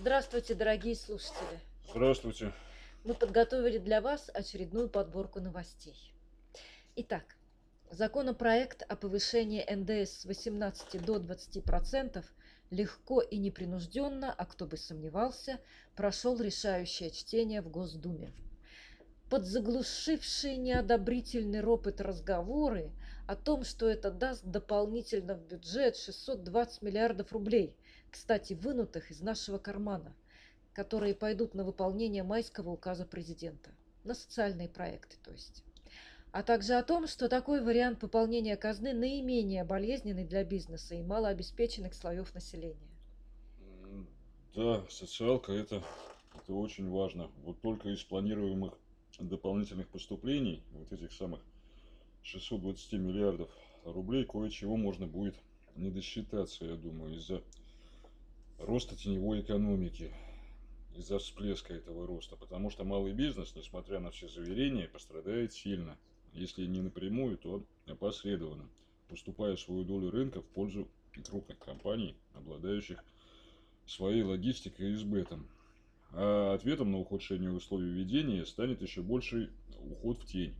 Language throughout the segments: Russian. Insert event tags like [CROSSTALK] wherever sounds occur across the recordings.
Здравствуйте, дорогие слушатели. Здравствуйте. Мы подготовили для вас очередную подборку новостей. Итак, законопроект о повышении НДС с 18 до 20% легко и непринужденно, а кто бы сомневался, прошел решающее чтение в Госдуме. Под заглушившие неодобрительный ропот разговоры о том, что это даст дополнительно в бюджет 620 миллиардов рублей, кстати, вынутых из нашего кармана, которые пойдут на выполнение майского указа президента, на социальные проекты, то есть. А также о том, что такой вариант пополнения казны наименее болезненный для бизнеса и малообеспеченных слоев населения. Да, социалка это, это очень важно. Вот только из планируемых дополнительных поступлений, вот этих самых 620 миллиардов рублей, кое-чего можно будет не досчитаться, я думаю, из-за роста теневой экономики, из-за всплеска этого роста. Потому что малый бизнес, несмотря на все заверения, пострадает сильно. Если не напрямую, то опосредованно, поступая свою долю рынка в пользу крупных компаний, обладающих своей логистикой и избытом. А ответом на ухудшение условий ведения станет еще больший уход в тень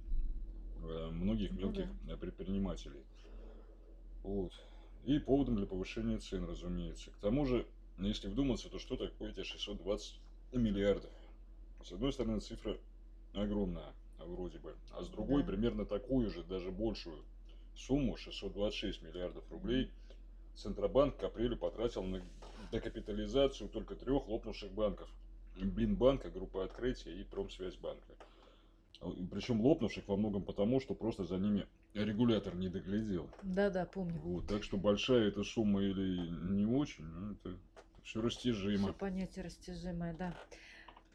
э, многих ну мелких ну, да. предпринимателей. Вот. И поводом для повышения цен, разумеется. К тому же, если вдуматься, то что такое эти 620 миллиардов? С одной стороны, цифра огромная, вроде бы, а с другой да. примерно такую же, даже большую сумму, 626 миллиардов рублей, Центробанк к апрелю потратил на декапитализацию только трех лопнувших банков – Блинбанка, группа открытия и Промсвязьбанка. Причем лопнувших во многом потому, что просто за ними регулятор не доглядел. Да-да, помню. Вот, так что большая эта сумма или не очень, ну, это все растяжимо. Все понятие растяжимое, да.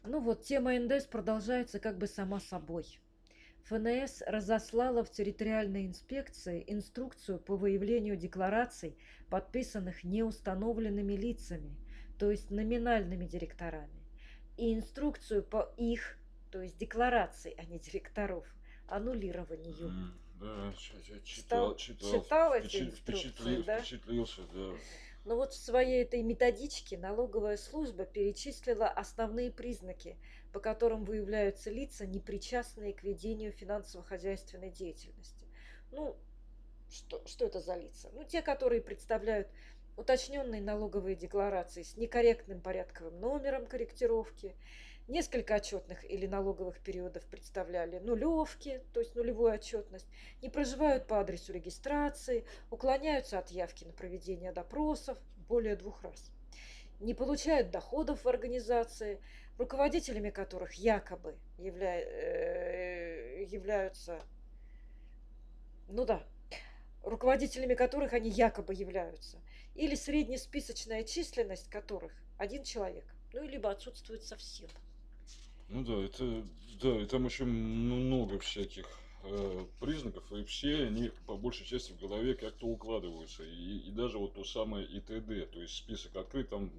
Ну вот, тема НДС продолжается как бы сама собой. ФНС разослала в территориальной инспекции инструкцию по выявлению деклараций, подписанных неустановленными лицами, то есть номинальными директорами и инструкцию по их, то есть декларации, а не директоров, аннулированию. Mm, да, я читал, читал, читал эти инструкции, впечатлил, да? впечатлился, да. Но вот в своей этой методичке налоговая служба перечислила основные признаки, по которым выявляются лица, непричастные к ведению финансово-хозяйственной деятельности. Ну, что, что это за лица? Ну, те, которые представляют уточненные налоговые декларации с некорректным порядковым номером корректировки, несколько отчетных или налоговых периодов представляли. Нулевки, то есть нулевую отчетность, не проживают по адресу регистрации, уклоняются от явки на проведение допросов более двух раз, не получают доходов в организации, руководителями которых якобы явля... Э, являются, ну да, руководителями которых они якобы являются, или среднесписочная численность которых один человек, ну, либо отсутствует совсем. Ну да, это, да, и там еще много всяких э, признаков, и все они по большей части в голове как-то укладываются. И, и даже вот то самое ИТД, то есть список открыт, там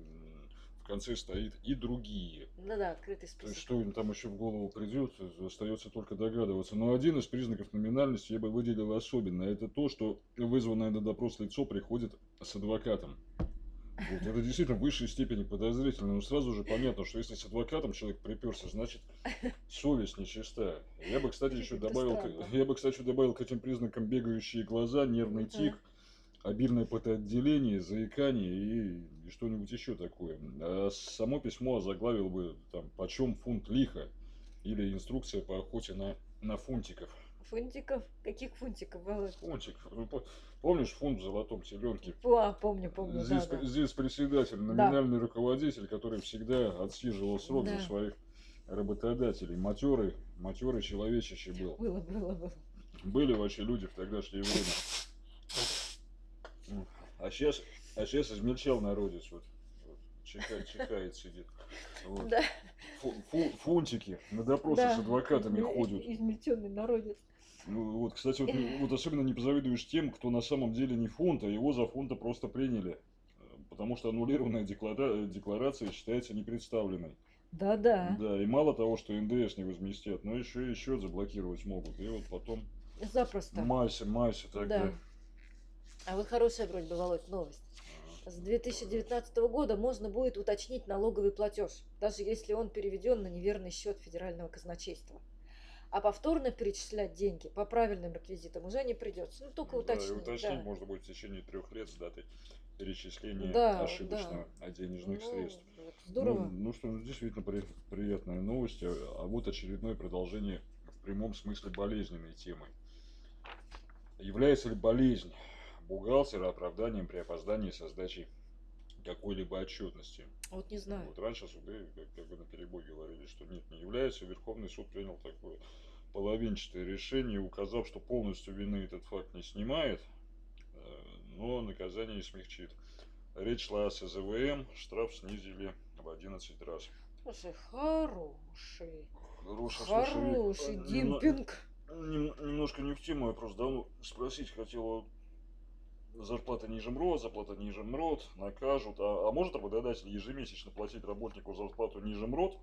конце стоит и другие. Ну да, открытый список. То есть, что им там еще в голову придет, остается только догадываться. Но один из признаков номинальности я бы выделил особенно. Это то, что вызванное на допрос лицо приходит с адвокатом. Вот, это действительно в высшей степени подозрительно. Но сразу же понятно, что если с адвокатом человек приперся, значит совесть нечиста. Я бы, кстати, еще добавил, я бы, кстати, добавил к этим признакам бегающие глаза, нервный тик обильное потоотделение, заикание и, и что-нибудь еще такое. А само письмо заглавил бы там «Почем фунт лиха?» или «Инструкция по охоте на, на фунтиков». Фунтиков? Каких фунтиков, Володь? Фунтиков. Ну, помнишь фунт в золотом теленке? А, помню, помню, здесь, да, да. Здесь председатель, номинальный да. руководитель, который всегда отсиживал срок да. за своих работодателей. Матерый, матерый человечище был. Было, было, было. Были вообще люди в тогдашнее время. А сейчас, а сейчас измельчал народец. Вот, чекает, чекает сидит. Вот. Да. Фу, фу, фунтики на допросы да. с адвокатами ходят. Измельченный народец. Ну, вот, кстати, вот, вот особенно не позавидуешь тем, кто на самом деле не фунт, а его за фунта просто приняли. Потому что аннулированная деклара... декларация считается непредставленной. Да, да. Да, и мало того, что НДС не возместят, но еще и счет заблокировать могут. И вот потом. Запросто. Майся, майся тогда. Да. А вот хорошая вроде бы, Володь, новость. С 2019 года можно будет уточнить налоговый платеж, даже если он переведен на неверный счет федерального казначейства. А повторно перечислять деньги по правильным реквизитам уже не придется. Ну, только Да, и уточнить. уточнить да. можно будет в течение трех лет с даты перечисления Да, ошибочного денежных Ну, средств. здорово. Ну, ну что, ну, действительно при- приятная новость. А а вот очередное продолжение в прямом смысле болезненной темы. Является ли болезнь бухгалтера оправданием при опоздании со сдачей какой-либо отчетности? Вот не знаю. Вот раньше суды как, как бы на перебой говорили, что нет, не является. Верховный суд принял такое половинчатое решение, указав, что полностью вины этот факт не снимает, э, но наказание смягчит. Речь шла о СЗВМ, штраф снизили в 11 раз. Слушай, хороший. Хороший, слушай, Хороший немно- демпинг. нем- немножко не в тему, я просто давно спросить хотел, вот зарплата ниже МРОД, зарплата ниже МРОД, накажут, а, а может работодатель ежемесячно платить работнику зарплату ниже МРОД, э,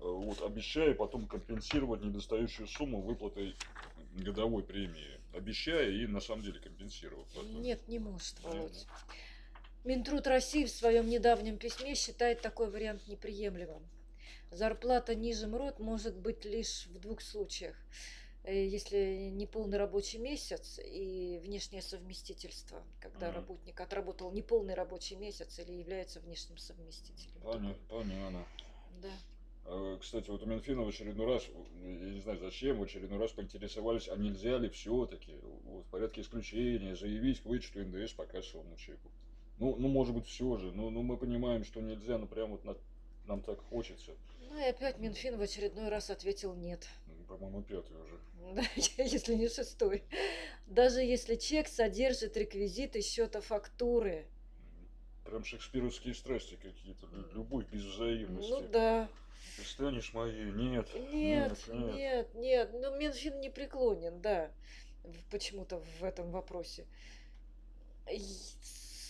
вот, обещая потом компенсировать недостающую сумму выплатой годовой премии, обещая и на самом деле компенсировав. Нет, не может, Володь. Минтруд России в своем недавнем письме считает такой вариант неприемлемым. Зарплата ниже МРОД может быть лишь в двух случаях. Э, Если неполный рабочий месяц и внешнее совместительство, когда Мгм. работник отработал неполный рабочий месяц или является внешним совместителем. Поня- Понятно. Да. А, Кстати, вот у Минфина в очередной раз, я не знаю зачем, в очередной раз поинтересовались, а нельзя ли все-таки вот, в порядке исключения заявить к вычету НДС по кассовому чеку. Ну, ну, может быть, все же. Ну, ну, мы понимаем, что нельзя, но прям вот на- нам так хочется. Ну и опять Минфин в очередной раз ответил нет. По-моему, пятый уже. [LAUGHS] Да, если не шестой. Даже если чек содержит реквизиты счета фактуры. Прям шекспировские страсти какие-то. лю- Любовь без взаимности. Ну да. Ты станешь моей? Нет. Нет, нет, нет. Ну, Минфин не преклонен, да, почему-то в этом вопросе.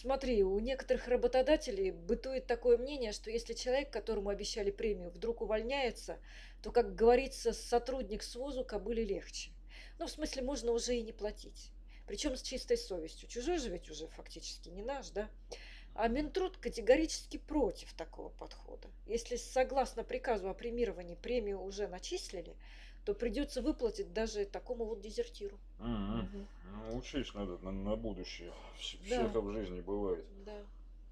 Смотри, у некоторых работодателей бытует такое мнение, что если человек, которому обещали премию, вдруг увольняется, то, как говорится, сотрудник с ВОЗу кобыле легче. Ну, в смысле, можно уже и не платить. Причем с чистой совестью. Чужой же ведь уже фактически не наш, да? А Минтруд категорически против такого подхода. Если согласно приказу о премировании премию уже начислили, то придется выплатить даже такому вот дезертиру. Мгм. Мгм. Ну, учесть надо на, на будущее. Да. Всяко в жизни бывает. Да.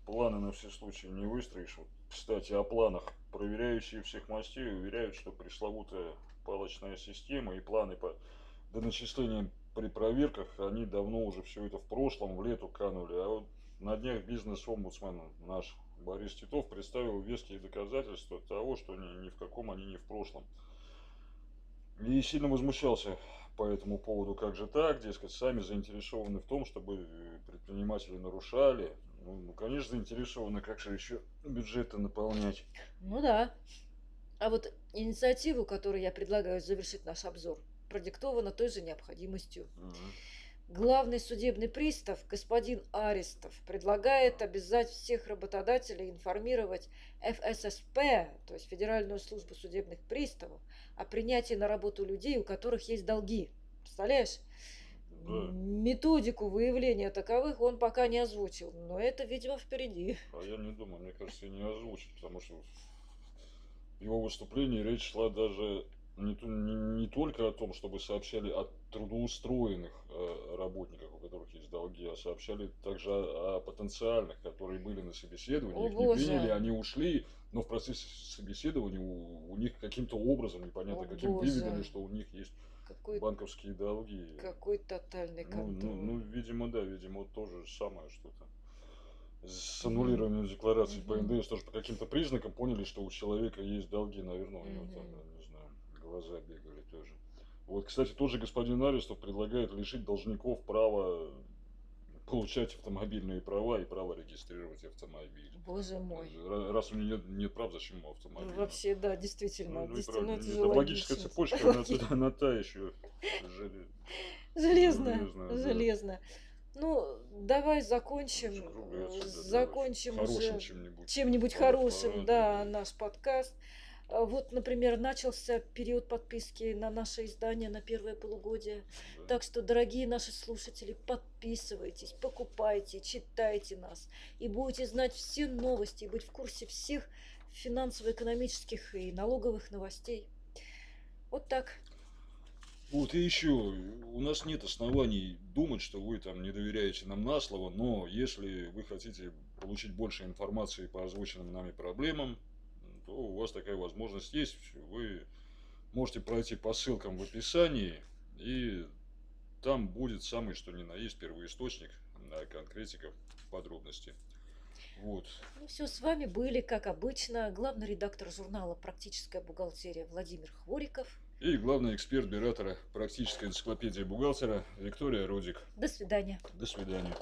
Планы на все случаи не выстроишь. Вот, кстати, о планах. Проверяющие всех мастей уверяют, что пресловутая палочная система и планы по доначислениям при проверках, они давно уже все это в прошлом, в лету канули. А вот на днях бизнес-омбудсмен наш Борис Титов представил веские доказательства того, что ни, ни в каком они не в прошлом. И сильно возмущался по этому поводу, как же так, дескать, сами заинтересованы в том, чтобы предприниматели нарушали. Ну, ну, конечно, заинтересованы, как же еще бюджеты наполнять. Ну да. А вот инициативу, которую я предлагаю завершить наш обзор, продиктована той же необходимостью. Мгм. Главный судебный пристав, господин Арестов, предлагает обязать всех работодателей информировать ФССП, то есть Федеральную службу судебных приставов, о принятии на работу людей, у которых есть долги. Представляешь? Да. Методику выявления таковых он пока не озвучил, но это, видимо, впереди. А я не думаю, мне кажется, и не озвучит, потому что в его выступлении речь шла даже не, не- не только о том, чтобы сообщали о трудоустроенных э, работниках, у которых есть долги, а сообщали также о, о потенциальных, которые были на собеседовании, О, их Боже. не приняли, они ушли, но в процессе собеседования у, у них каким-то образом, непонятно О, каким, Боже. выведали, что у них есть Какой, банковские долги. какой тотальный Ну, контроль. ну, ну, видимо, да, видимо, то же самое что-то. С аннулированием декларации по Мгм. НДС тоже по каким-то признакам поняли, что у человека есть долги, наверное, у него там, Мгм. я не знаю, глаза бегали тоже. Вот, кстати, тот же господин Арестов предлагает лишить должников права получать автомобильные права и право регистрировать автомобиль. Боже мой. Ра- Раз у него нет, нет прав, зачем ему Ну, автомобиль? вообще, да, действительно, Ну, ну действительно, правда, это это логическая логично. цепочка, она, она та еще. Да. железно. Ну, давай закончим, э, закончим уже Хорошим чем-нибудь. хорошим, пора, да, да. наш подкаст. А Вот, например, начался период подписки на наше издание на первое полугодие. Да. Так что, дорогие наши слушатели, подписывайтесь, покупайте, читайте нас. И будете знать все новости, и быть в курсе всех финансово-экономических и налоговых новостей. Вот так. Вот и еще, у нас нет оснований думать, что вы там не доверяете нам на слово, но если вы хотите получить больше информации по озвученным нами проблемам, то у вас такая возможность есть. Вы можете пройти по ссылкам в описании, и там будет самый что ни на есть первоисточник на конкретика подробности. Вот. Ну все, с вами были, как обычно, главный редактор журнала «Практическая бухгалтерия» Владимир Хвориков. И главный эксперт Биратора практической энциклопедии бухгалтера Виктория Рудик. До свидания. До свидания.